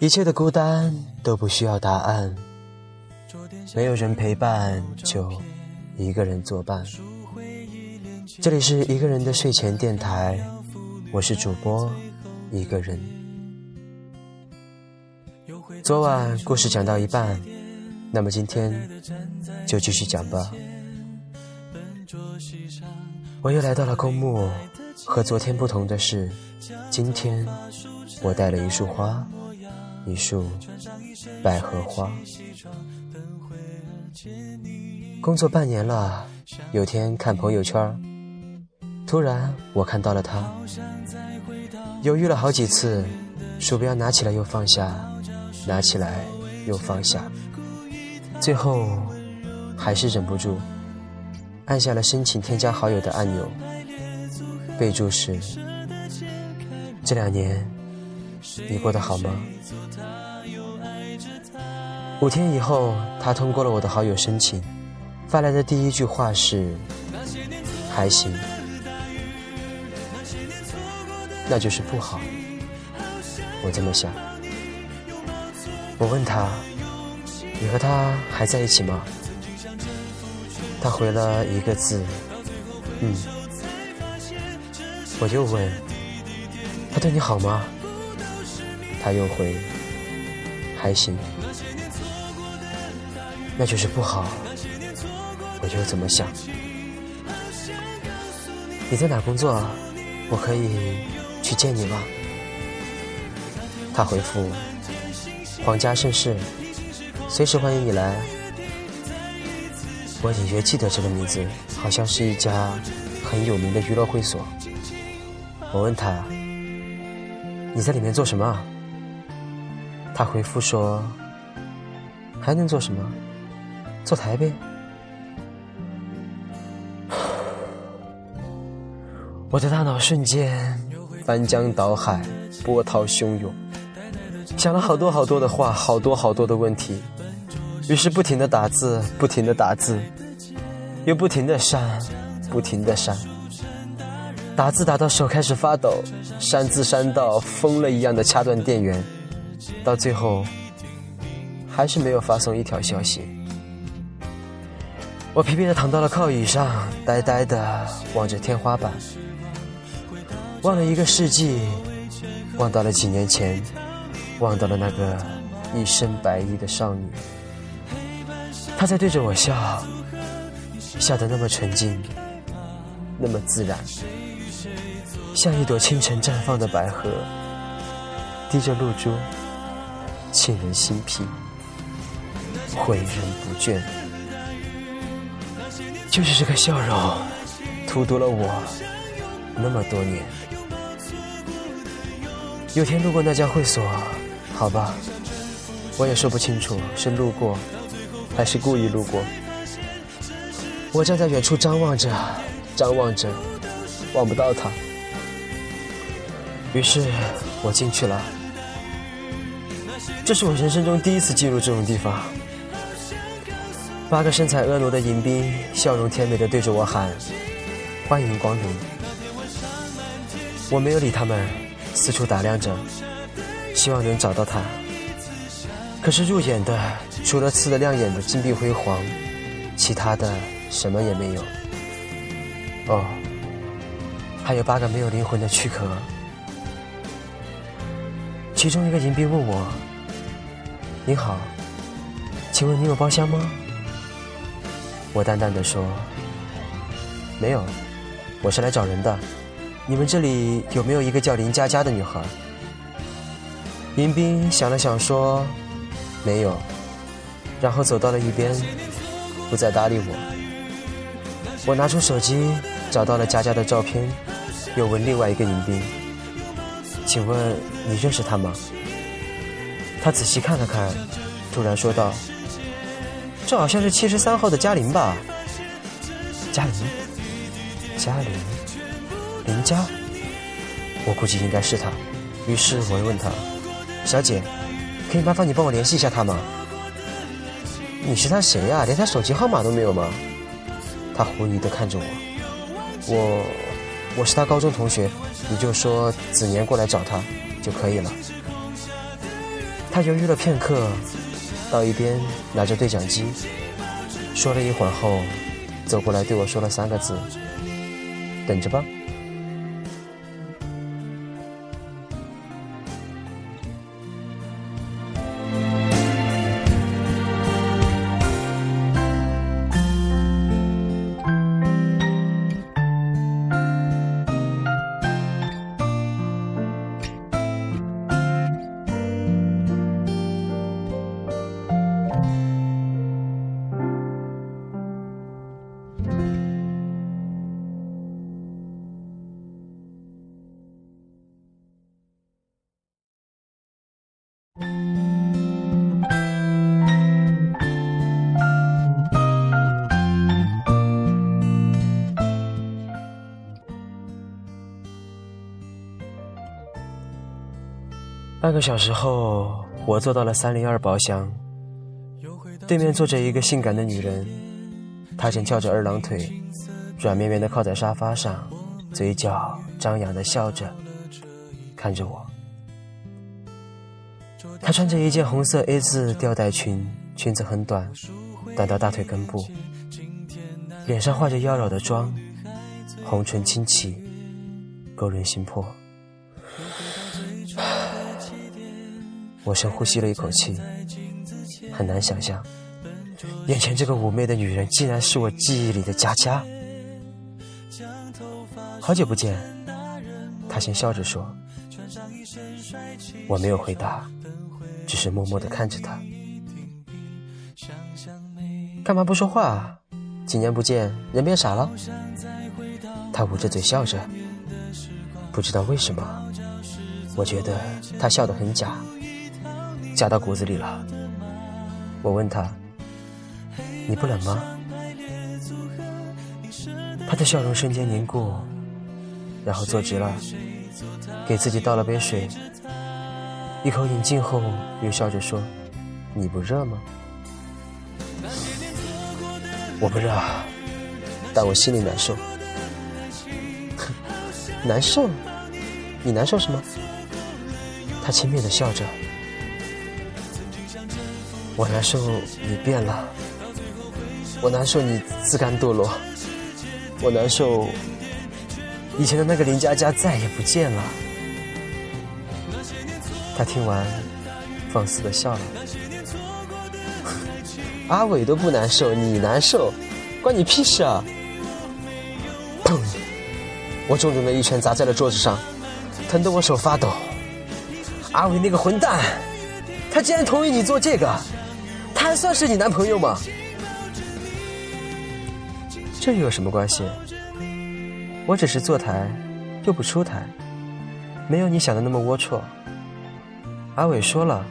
一切的孤单都不需要答案，没有人陪伴就一个人作伴。这里是一个人的睡前电台，我是主播一个人。昨晚故事讲到一半，那么今天就继续讲吧。我又来到了公墓，和昨天不同的是，今天我带了一束花，一束百合花。工作半年了，有天看朋友圈。突然，我看到了他，犹豫了好几次，鼠标拿起来又放下，拿起来又放下，最后还是忍不住按下了申请添加好友的按钮。备注是：这两年你过得好吗？五天以后，他通过了我的好友申请，发来的第一句话是：还行。那就是不好，我这么想。我问他：“你和他还在一起吗？”他回了一个字：“嗯。”我又问：“他对你好吗？”他又回：“还行。”那就是不好，我又怎么想？你在哪工作？我可以。去见你吗？他回复：“皇家盛世，随时欢迎你来。”我隐约记得这个名字，好像是一家很有名的娱乐会所。我问他：“你在里面做什么？”他回复说：“还能做什么？坐台呗。”我的大脑瞬间。翻江倒海，波涛汹涌，想了好多好多的话，好多好多的问题，于是不停的打字，不停的打字，又不停的删，不停的删，打字打到手开始发抖，删字删到疯了一样的掐断电源，到最后还是没有发送一条消息。我疲惫的躺到了靠椅上，呆呆的望着天花板。忘了一个世纪，忘到了几年前，忘到了那个一身白衣的少女。她在对着我笑，笑得那么纯净，那么自然，像一朵清晨绽放的百合，滴着露珠，沁人心脾，诲人不倦。就是这个笑容，荼毒了我那么多年。有天路过那家会所，好吧，我也说不清楚是路过，还是故意路过。我站在远处张望着，张望着，望不到他。于是我进去了。这是我人生中第一次进入这种地方。八个身材婀娜的迎宾，笑容甜美的对着我喊：“欢迎光临。”我没有理他们。四处打量着，希望能找到他。可是入眼的，除了刺得亮眼的金碧辉煌，其他的什么也没有。哦，还有八个没有灵魂的躯壳。其中一个迎宾问我：“您好，请问你有包厢吗？”我淡淡的说：“没有，我是来找人的。”你们这里有没有一个叫林佳佳的女孩？林斌想了想说：“没有。”然后走到了一边，不再搭理我。我拿出手机找到了佳佳的照片，又问另外一个迎宾：“请问你认识她吗？”他仔细看了看，突然说道：“这好像是七十三号的嘉玲吧？”嘉玲，嘉玲。林佳，我估计应该是他。于是我又问他：“小姐，可以麻烦你帮我联系一下他吗？”你是他谁呀？连他手机号码都没有吗？他狐疑地看着我，我我是他高中同学，你就说子年过来找他就可以了。他犹豫了片刻，到一边拿着对讲机，说了一会儿后，走过来对我说了三个字：“等着吧。”半个小时后，我坐到了三零二包厢，对面坐着一个性感的女人，她正翘着二郎腿，软绵绵的靠在沙发上，嘴角张扬的笑着，看着我。她穿着一件红色 A 字吊带裙，裙子很短，短到大腿根部，脸上画着妖娆的妆，红唇轻启，勾人心魄。我深呼吸了一口气，很难想象，眼前这个妩媚的女人竟然是我记忆里的佳佳。好久不见，她先笑着说。我没有回答，只是默默地看着她。干嘛不说话？几年不见，人变傻了？她捂着嘴笑着，不知道为什么，我觉得她笑得很假。加到骨子里了。我问他：“你不冷吗？”他的笑容瞬间凝固，然后坐直了，给自己倒了杯水，一口饮尽后，又笑着说：“你不热吗？”我不热，但我心里难受。难受？你难受什么？他轻蔑的笑着。我难受，你变了；我难受，你自甘堕落；我难受，以前的那个林佳佳再也不见了。他听完，放肆的笑了。阿伟都不难受，你难受，关你屁事啊！砰！我重重的一拳砸在了桌子上，疼得我手发抖。阿伟那个混蛋，他竟然同意你做这个！还算是你男朋友吗？这又有什么关系？我只是坐台，又不出台，没有你想的那么龌龊。阿伟说了，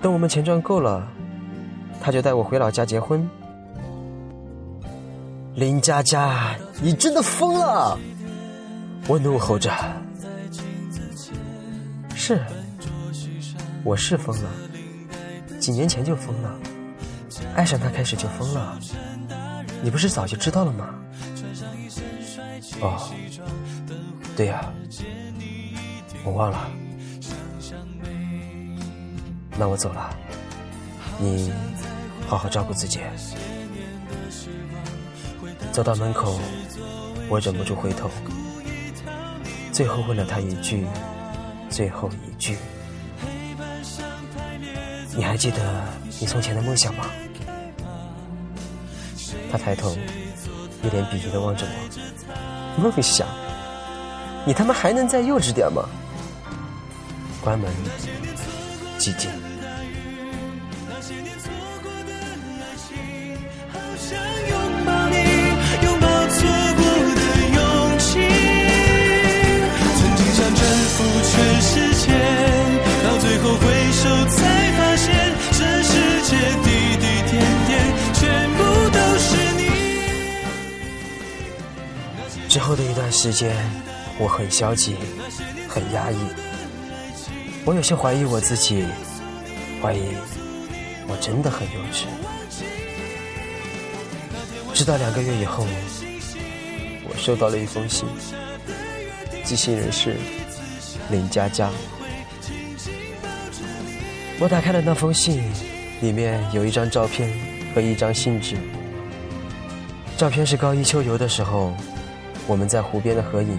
等我们钱赚够了，他就带我回老家结婚。林佳佳，你真的疯了！我怒吼着。是，我是疯了。几年前就疯了，爱上他开始就疯了，你不是早就知道了吗？哦，对呀，我忘了，那我走了，你好好照顾自己。走到门口，我忍不住回头，最后问了他一句，最后一句。你还记得你从前的梦想吗？他抬头，一脸鄙夷的望着我。梦想？你他妈还能再幼稚点吗？关门，寂静。之后的一段时间，我很消极，很压抑。我有些怀疑我自己，怀疑我真的很幼稚。直到两个月以后，我收到了一封信，寄信人是林佳佳。我打开了那封信，里面有一张照片和一张信纸。照片是高一秋游的时候，我们在湖边的合影。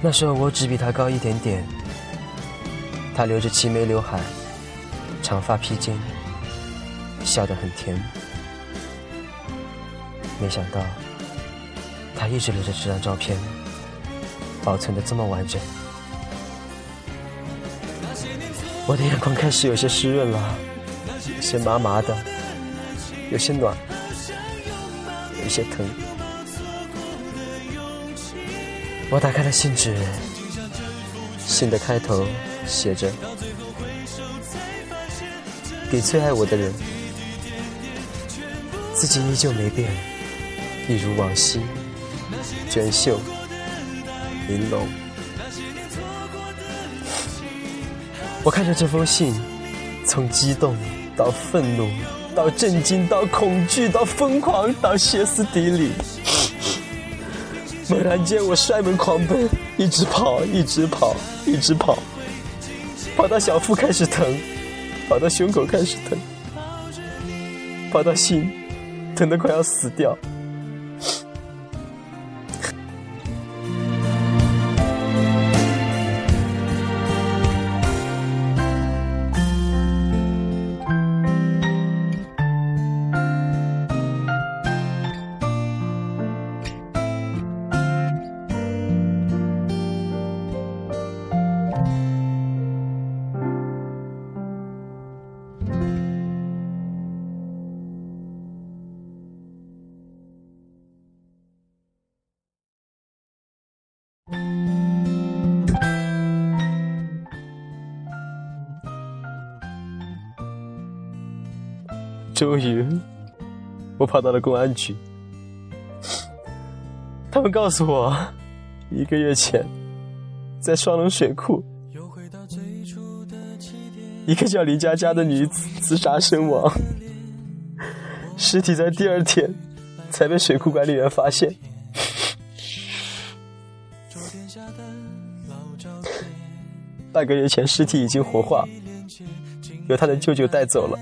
那时候我只比他高一点点，他留着齐眉刘海，长发披肩，笑得很甜。没想到，他一直留着这张照片，保存的这么完整。我的眼眶开始有些湿润了，有些麻麻的，有些暖，有些疼。我打开了信纸，信的开头写着：“给最爱我的人，自己依旧没变，一如往昔，娟秀玲珑。”我看着这封信，从激动到愤怒，到震惊，到恐惧，到疯狂，到歇斯底里。猛然间，我摔门狂奔，一直跑，一直跑，一直跑，跑到小腹开始疼，跑到胸口开始疼，跑到心，疼得快要死掉。终于，我跑到了公安局。他们告诉我，一个月前，在双龙水库，一个叫林佳佳的女子自杀身亡，尸体在第二天才被水库管理员发现。半个月前，尸体已经火化，由他的舅舅带走了。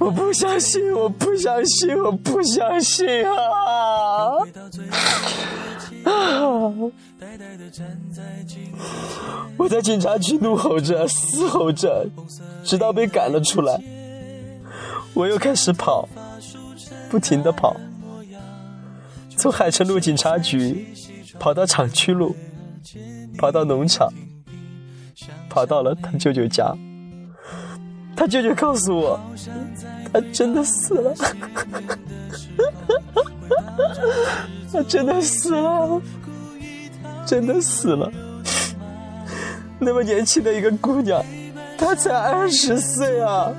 我不相信，我不相信，我不相信啊！啊！我在警察局怒吼着、嘶吼着，直到被赶了出来。我又开始跑，不停的跑，从海城路警察局跑到厂区路，跑到农场，跑到了他舅舅家。他舅舅告诉我，他真的死了，他真的死了，真的死了。那么年轻的一个姑娘，她才二十岁啊，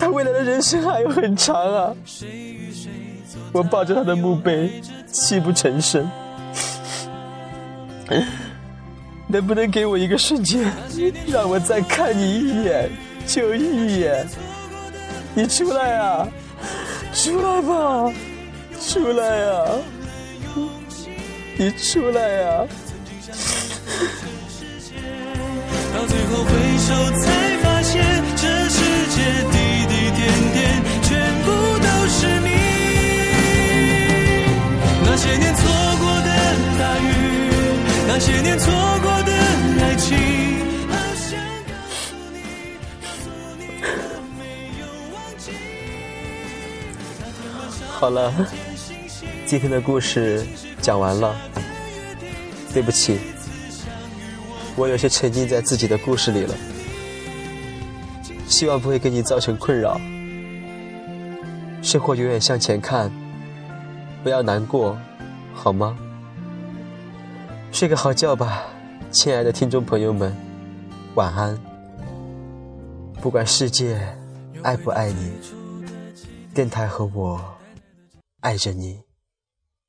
她未来的人生还有很长啊。我抱着她的墓碑，泣不成声。能不能给我一个瞬间，让我再看你一眼，就一眼？你出来啊，出来吧，出来啊，你出来啊！到最后回首才发现，这世界滴滴点点，全部都是你。那些年错过的大雨，那些年错过。好了，今天的故事讲完了。对不起，我有些沉浸在自己的故事里了。希望不会给你造成困扰。生活永远向前看，不要难过，好吗？睡个好觉吧。亲爱的听众朋友们，晚安。不管世界爱不爱你，电台和我爱着你。